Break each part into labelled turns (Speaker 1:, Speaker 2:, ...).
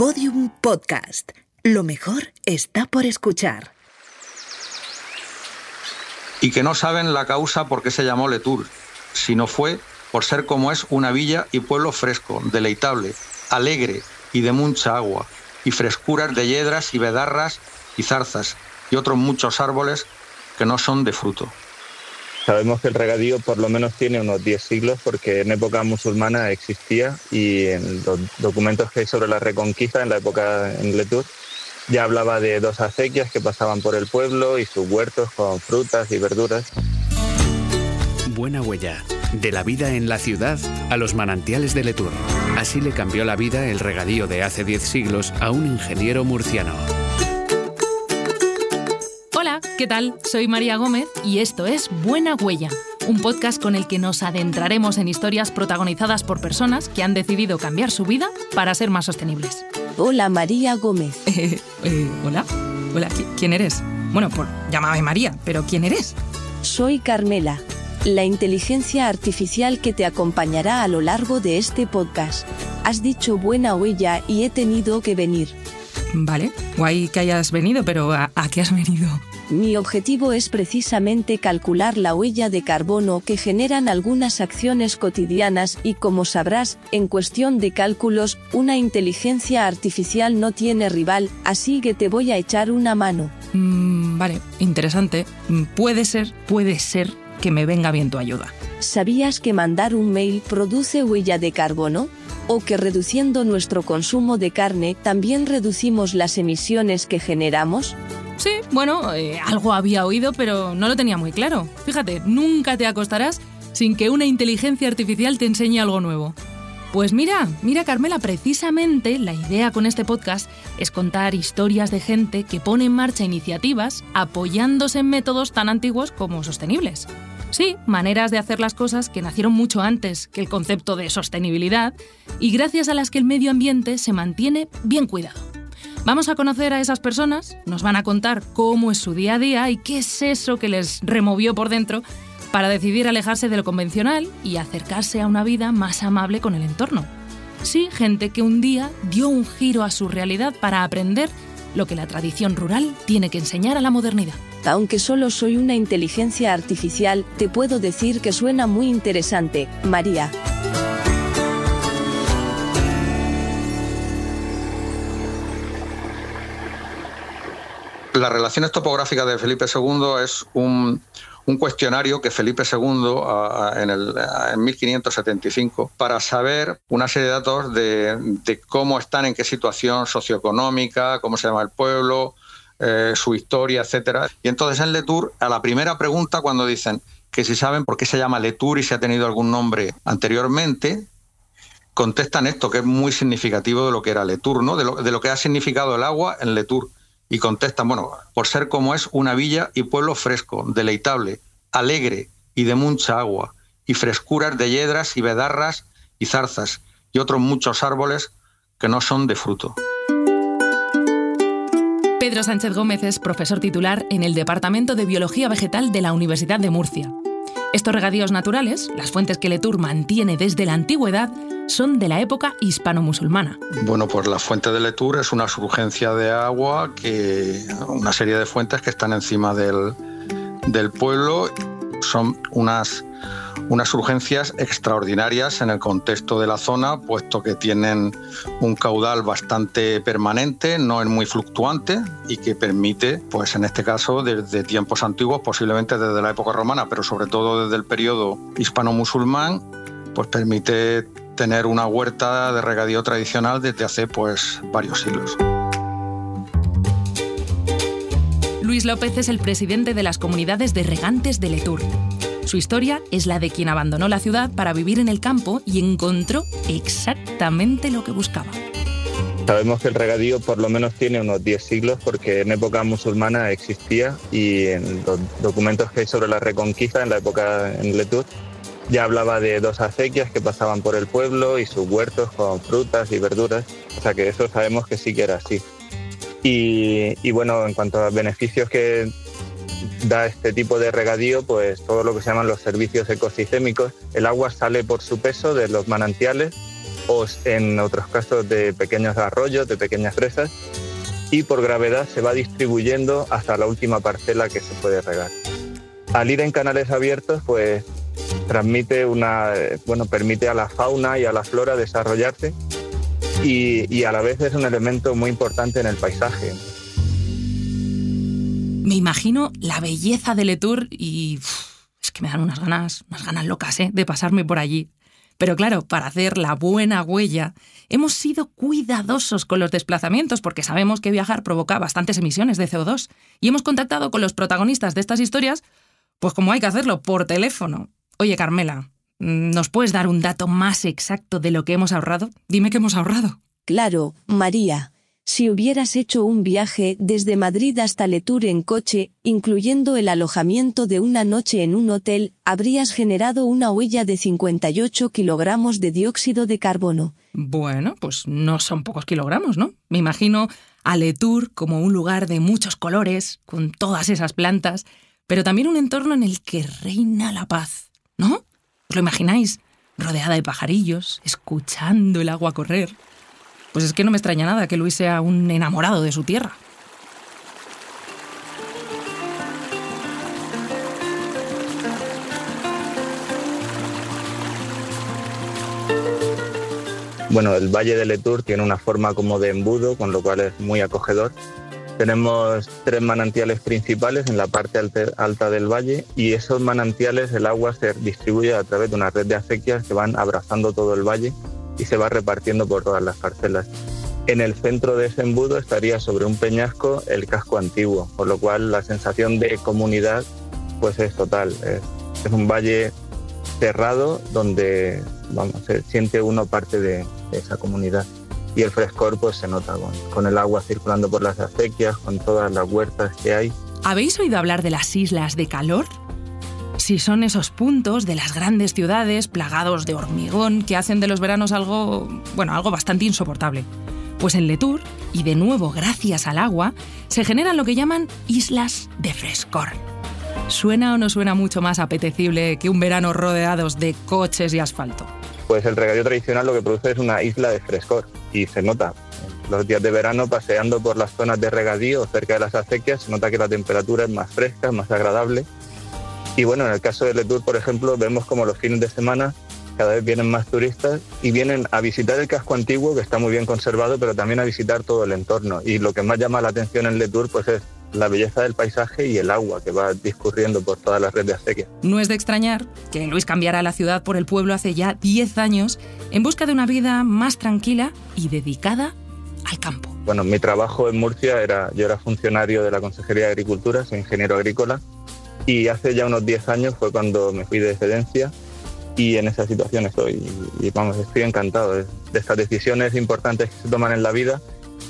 Speaker 1: Podium Podcast. Lo mejor está por escuchar.
Speaker 2: Y que no saben la causa por qué se llamó Letour, sino fue por ser como es una villa y pueblo fresco, deleitable, alegre y de mucha agua, y frescuras de yedras y bedarras y zarzas y otros muchos árboles que no son de fruto.
Speaker 3: Sabemos que el regadío por lo menos tiene unos 10 siglos porque en época musulmana existía y en los documentos que hay sobre la reconquista en la época en Letour ya hablaba de dos acequias que pasaban por el pueblo y sus huertos con frutas y verduras.
Speaker 4: Buena huella. De la vida en la ciudad a los manantiales de Letour. Así le cambió la vida el regadío de hace 10 siglos a un ingeniero murciano.
Speaker 5: ¿Qué tal? Soy María Gómez y esto es Buena Huella, un podcast con el que nos adentraremos en historias protagonizadas por personas que han decidido cambiar su vida para ser más sostenibles.
Speaker 6: Hola, María Gómez.
Speaker 5: Eh, eh, hola, hola, ¿quién eres? Bueno, por llámame María, pero ¿quién eres?
Speaker 6: Soy Carmela, la inteligencia artificial que te acompañará a lo largo de este podcast. Has dicho buena huella y he tenido que venir.
Speaker 5: Vale, guay que hayas venido, pero ¿a, a qué has venido?
Speaker 6: Mi objetivo es precisamente calcular la huella de carbono que generan algunas acciones cotidianas y como sabrás, en cuestión de cálculos, una inteligencia artificial no tiene rival, así que te voy a echar una mano.
Speaker 5: Mm, vale, interesante. Mm, Puede ser, puede ser que me venga bien tu ayuda.
Speaker 6: ¿Sabías que mandar un mail produce huella de carbono? ¿O que reduciendo nuestro consumo de carne también reducimos las emisiones que generamos?
Speaker 5: Sí, bueno, eh, algo había oído, pero no lo tenía muy claro. Fíjate, nunca te acostarás sin que una inteligencia artificial te enseñe algo nuevo. Pues mira, mira Carmela, precisamente la idea con este podcast es contar historias de gente que pone en marcha iniciativas apoyándose en métodos tan antiguos como sostenibles. Sí, maneras de hacer las cosas que nacieron mucho antes que el concepto de sostenibilidad y gracias a las que el medio ambiente se mantiene bien cuidado. Vamos a conocer a esas personas, nos van a contar cómo es su día a día y qué es eso que les removió por dentro para decidir alejarse de lo convencional y acercarse a una vida más amable con el entorno. Sí, gente que un día dio un giro a su realidad para aprender lo que la tradición rural tiene que enseñar a la modernidad.
Speaker 6: Aunque solo soy una inteligencia artificial, te puedo decir que suena muy interesante, María.
Speaker 2: Las relaciones topográficas de Felipe II es un, un cuestionario que Felipe II a- en, el, en 1575 para saber una serie de datos de, de cómo están, en qué situación socioeconómica, cómo se llama el pueblo, eh, su historia, etcétera. Y entonces en Letour, a la primera pregunta, cuando dicen que si saben por qué se llama Letour y si ha tenido algún nombre anteriormente, contestan esto, que es muy significativo de lo que era Letour, ¿no? de, lo, de lo que ha significado el agua en Letour. Y contestan, bueno, por ser como es una villa y pueblo fresco, deleitable, alegre y de mucha agua, y frescuras de yedras y bedarras y zarzas, y otros muchos árboles que no son de fruto.
Speaker 5: Pedro Sánchez Gómez es profesor titular en el Departamento de Biología Vegetal de la Universidad de Murcia. Estos regadíos naturales, las fuentes que Letour mantiene desde la antigüedad, son de la época hispano-musulmana.
Speaker 2: Bueno, pues la fuente de Letour es una surgencia de agua, que una serie de fuentes que están encima del, del pueblo. Son unas, unas urgencias extraordinarias en el contexto de la zona, puesto que tienen un caudal bastante permanente, no es muy fluctuante y que permite, pues en este caso, desde tiempos antiguos, posiblemente desde la época romana, pero sobre todo desde el periodo hispano-musulmán, pues permite tener una huerta de regadío tradicional desde hace pues varios siglos.
Speaker 5: Luis López es el presidente de las comunidades de regantes de Letour. Su historia es la de quien abandonó la ciudad para vivir en el campo y encontró exactamente lo que buscaba.
Speaker 3: Sabemos que el regadío por lo menos tiene unos 10 siglos porque en época musulmana existía y en los documentos que hay sobre la reconquista en la época en Letour ya hablaba de dos acequias que pasaban por el pueblo y sus huertos con frutas y verduras, o sea que eso sabemos que sí que era así. Y bueno, en cuanto a beneficios que da este tipo de regadío, pues todo lo que se llaman los servicios ecosistémicos, el agua sale por su peso de los manantiales o en otros casos de pequeños arroyos, de pequeñas presas, y por gravedad se va distribuyendo hasta la última parcela que se puede regar. Al ir en canales abiertos, pues transmite una, bueno, permite a la fauna y a la flora desarrollarse y, y a la vez es un elemento muy importante en el paisaje.
Speaker 5: Me imagino la belleza de Letour y es que me dan unas ganas, unas ganas locas, ¿eh? de pasarme por allí. Pero claro, para hacer la buena huella, hemos sido cuidadosos con los desplazamientos porque sabemos que viajar provoca bastantes emisiones de CO2 y hemos contactado con los protagonistas de estas historias, pues como hay que hacerlo, por teléfono. Oye, Carmela, ¿nos puedes dar un dato más exacto de lo que hemos ahorrado? Dime que hemos ahorrado.
Speaker 6: Claro, María. Si hubieras hecho un viaje desde Madrid hasta Letour en coche, incluyendo el alojamiento de una noche en un hotel, habrías generado una huella de 58 kilogramos de dióxido de carbono.
Speaker 5: Bueno, pues no son pocos kilogramos, ¿no? Me imagino a Letour como un lugar de muchos colores, con todas esas plantas, pero también un entorno en el que reina la paz, ¿no? ¿Os lo imagináis? Rodeada de pajarillos, escuchando el agua correr. Pues es que no me extraña nada que Luis sea un enamorado de su tierra.
Speaker 3: Bueno, el Valle de Letour tiene una forma como de embudo, con lo cual es muy acogedor. Tenemos tres manantiales principales en la parte alta del valle y esos manantiales el agua se distribuye a través de una red de acequias que van abrazando todo el valle y se va repartiendo por todas las parcelas. En el centro de ese embudo estaría sobre un peñasco el casco antiguo, por lo cual la sensación de comunidad pues es total. Es, un valle cerrado donde vamos, se siente uno parte de, esa comunidad y el frescor pues se nota con, con, el agua circulando por las acequias, con todas las huertas que hay.
Speaker 5: ¿Habéis oído hablar de las islas de calor? Si son esos puntos de las grandes ciudades plagados de hormigón que hacen de los veranos algo, bueno, algo bastante insoportable. Pues en Letour, y de nuevo gracias al agua, se generan lo que llaman islas de frescor. ¿Suena o no suena mucho más apetecible que un verano rodeados de coches y asfalto?
Speaker 3: Pues el regadío tradicional lo que produce es una isla de frescor y se nota. Los días de verano paseando por las zonas de regadío cerca de las acequias se nota que la temperatura es más fresca, más agradable y bueno, en el caso de Letour, por ejemplo, vemos como los fines de semana cada vez vienen más turistas y vienen a visitar el casco antiguo, que está muy bien conservado, pero también a visitar todo el entorno. Y lo que más llama la atención en Letour pues es la belleza del paisaje y el agua que va discurriendo por toda la red de acequia.
Speaker 5: No es de extrañar que Luis cambiara la ciudad por el pueblo hace ya 10 años en busca de una vida más tranquila y dedicada al campo.
Speaker 3: Bueno, mi trabajo en Murcia era, yo era funcionario de la Consejería de Agricultura, soy ingeniero agrícola y hace ya unos 10 años fue cuando me fui de excedencia y en esa situación estoy. Y vamos, estoy encantado de, estas decisiones importantes que se toman en la vida,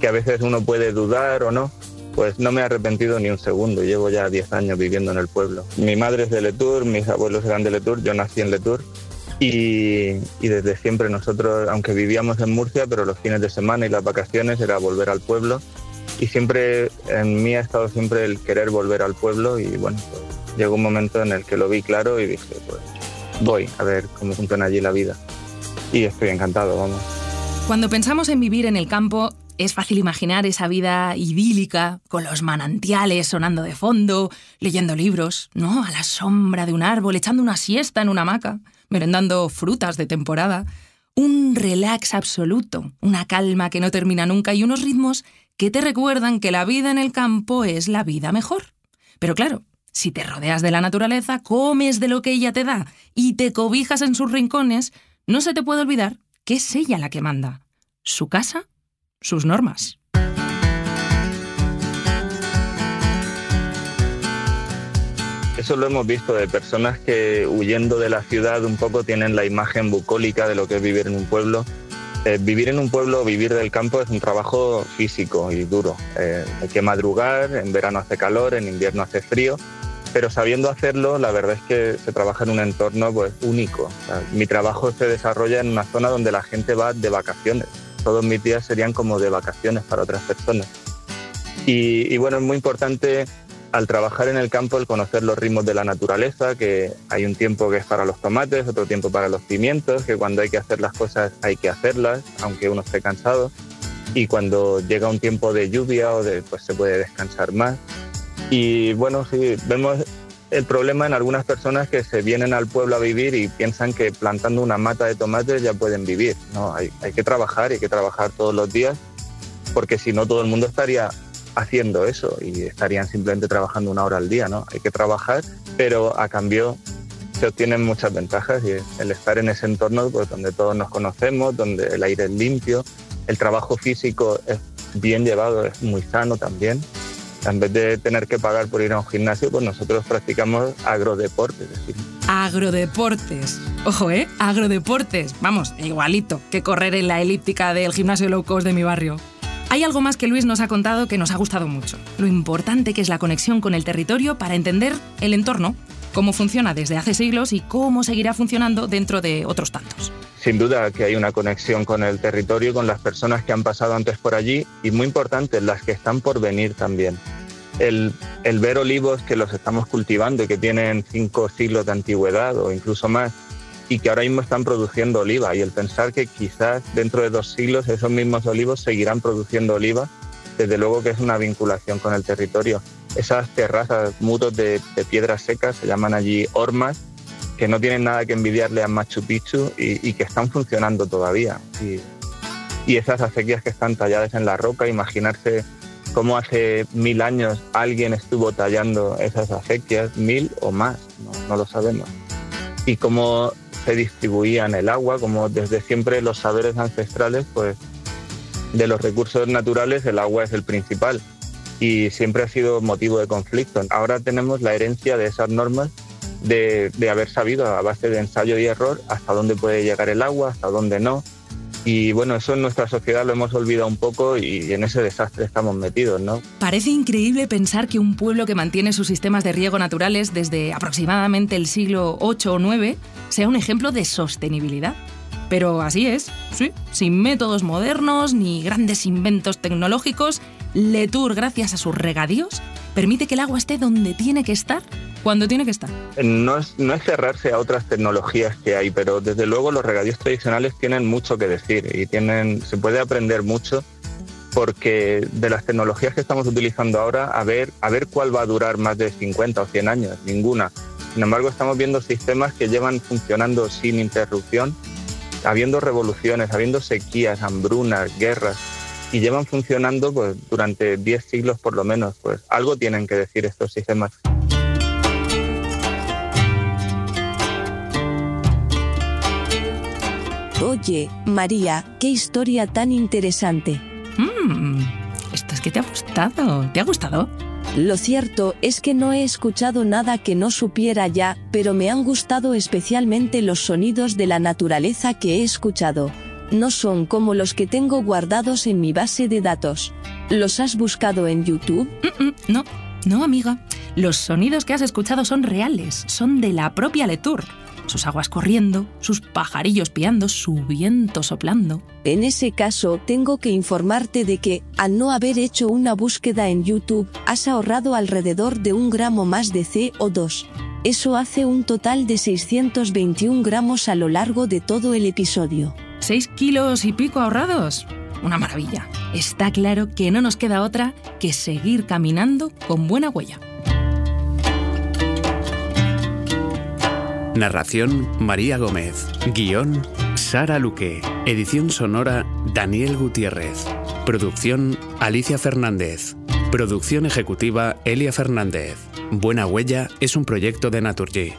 Speaker 3: que a veces uno puede dudar o no. Pues no me he arrepentido ni un segundo, llevo ya 10 años viviendo en el pueblo. Mi madre es de Letour, mis abuelos eran de Letour, yo nací en Letour y, y, desde siempre nosotros, aunque vivíamos en Murcia, pero los fines de semana y las vacaciones era volver al pueblo y siempre en mí ha estado siempre el querer volver al pueblo y bueno, pues, llegó un momento en el que lo vi claro y dije, pues voy a ver cómo funciona allí la vida. Y estoy encantado, vamos.
Speaker 5: Cuando pensamos en vivir en el campo, es fácil imaginar esa vida idílica, con los manantiales sonando de fondo, leyendo libros, ¿no? A la sombra de un árbol, echando una siesta en una hamaca, merendando frutas de temporada. Un relax absoluto, una calma que no termina nunca y unos ritmos que te recuerdan que la vida en el campo es la vida mejor. Pero claro, si te rodeas de la naturaleza, comes de lo que ella te da y te cobijas en sus rincones, no se te puede olvidar que es ella la que manda. Su casa, sus normas.
Speaker 3: Eso lo hemos visto de personas que huyendo de la ciudad un poco tienen la imagen bucólica de lo que es vivir en un pueblo. Eh, vivir en un pueblo, vivir del campo es un trabajo físico y duro. Eh, hay que madrugar, en verano hace calor, en invierno hace frío pero sabiendo hacerlo, la verdad es que se trabaja en un entorno pues, único. mi trabajo se desarrolla en una zona donde la gente va de vacaciones. Todos mis días serían como de vacaciones para otras personas. Y, bueno, es muy importante al trabajar en el campo, el conocer los ritmos de la naturaleza, que hay un tiempo que es para los tomates, otro tiempo para los pimientos, que cuando hay que hacer las cosas hay que hacerlas, aunque uno esté cansado, y cuando llega un tiempo de lluvia o de, pues se puede descansar más. Y bueno, sí, vemos el problema en algunas personas que se vienen al pueblo a vivir y piensan que plantando una mata de tomates ya pueden vivir. No, hay, hay que trabajar, hay que trabajar todos los días, porque si no todo el mundo estaría haciendo eso y estarían simplemente trabajando una hora al día, ¿no? Hay que trabajar, pero a cambio se obtienen muchas ventajas y el estar en ese entorno pues, donde todos nos conocemos, donde el aire es limpio, el trabajo físico es bien llevado, es muy sano también. En vez de tener que pagar por ir a un gimnasio, pues nosotros practicamos agrodeportes. decir.
Speaker 5: Agrodeportes. Ojo, ¿eh? Agrodeportes. Vamos, igualito que correr en la elíptica del gimnasio low cost de mi barrio. Hay algo más que Luis nos ha contado que nos ha gustado mucho. Lo importante que es la conexión con el territorio para entender el entorno, cómo funciona desde hace siglos y cómo seguirá funcionando dentro de otros tantos.
Speaker 3: Sin duda que hay una conexión con el territorio, con las personas que han pasado antes por allí y muy importante, las que están por venir también. El, ver olivos que los estamos cultivando y que tienen cinco siglos de antigüedad o incluso más y que ahora mismo están produciendo oliva y el pensar que quizás dentro de dos siglos esos mismos olivos seguirán produciendo oliva, desde luego que es una vinculación con el territorio. Esas terrazas, muros de, de piedras secas, se llaman allí hormas, que no tienen nada que envidiarle a Machu Picchu y, y que están funcionando todavía. Y, y esas acequias que están talladas en la roca, imaginarse cómo hace mil años alguien estuvo tallando esas acequias, mil o más, no, no lo sabemos. Y cómo se distribuían el agua, como desde siempre los saberes ancestrales, pues de los recursos naturales el agua es el principal y siempre ha sido motivo de conflicto. Ahora tenemos la herencia de esas normas de, de haber sabido a base de ensayo y error hasta dónde puede llegar el agua, hasta dónde no. Y bueno, eso en nuestra sociedad lo hemos olvidado un poco y en ese desastre estamos metidos, ¿no?
Speaker 5: Parece increíble pensar que un pueblo que mantiene sus sistemas de riego naturales desde aproximadamente el siglo VIII o IX sea un ejemplo de sostenibilidad. Pero así es, sí, sin métodos modernos ni grandes inventos tecnológicos, Letour, gracias a sus regadíos, permite que el agua esté donde tiene que estar, cuando tiene que estar.
Speaker 3: No es, no es cerrarse a otras tecnologías que hay, pero desde luego los regadíos tradicionales tienen mucho que decir y tienen, se puede aprender mucho porque de las tecnologías que estamos utilizando ahora, a ver, a ver cuál va a durar más de 50 o 100 años, ninguna. Sin embargo, estamos viendo sistemas que llevan funcionando sin interrupción, habiendo revoluciones, habiendo sequías, hambrunas, guerras, y llevan funcionando pues, durante 10 siglos por lo menos. Pues algo tienen que decir estos sistemas.
Speaker 6: Oye, María, qué historia tan interesante.
Speaker 5: Mmm, esto es que te ha gustado. ¿Te ha gustado?
Speaker 6: Lo cierto es que no he escuchado nada que no supiera ya, pero me han gustado especialmente los sonidos de la naturaleza que he escuchado. No son como los que tengo guardados en mi base de datos. ¿Los has buscado en YouTube?
Speaker 5: Mm, mm, no, no, amiga. Los sonidos que has escuchado son reales, son de la propia Letour. Sus aguas corriendo, sus pajarillos piando, su viento soplando.
Speaker 6: En ese caso, tengo que informarte de que, al no haber hecho una búsqueda en YouTube, has ahorrado alrededor de un gramo más de CO2. Eso hace un total de 621 gramos a lo largo de todo el episodio.
Speaker 5: ¿Seis kilos y pico ahorrados? Una maravilla. Está claro que no nos queda otra que seguir caminando con buena huella.
Speaker 4: Narración María Gómez. Guión Sara Luque. Edición sonora Daniel Gutiérrez. Producción Alicia Fernández. Producción ejecutiva Elia Fernández. Buena Huella es un proyecto de Naturgy.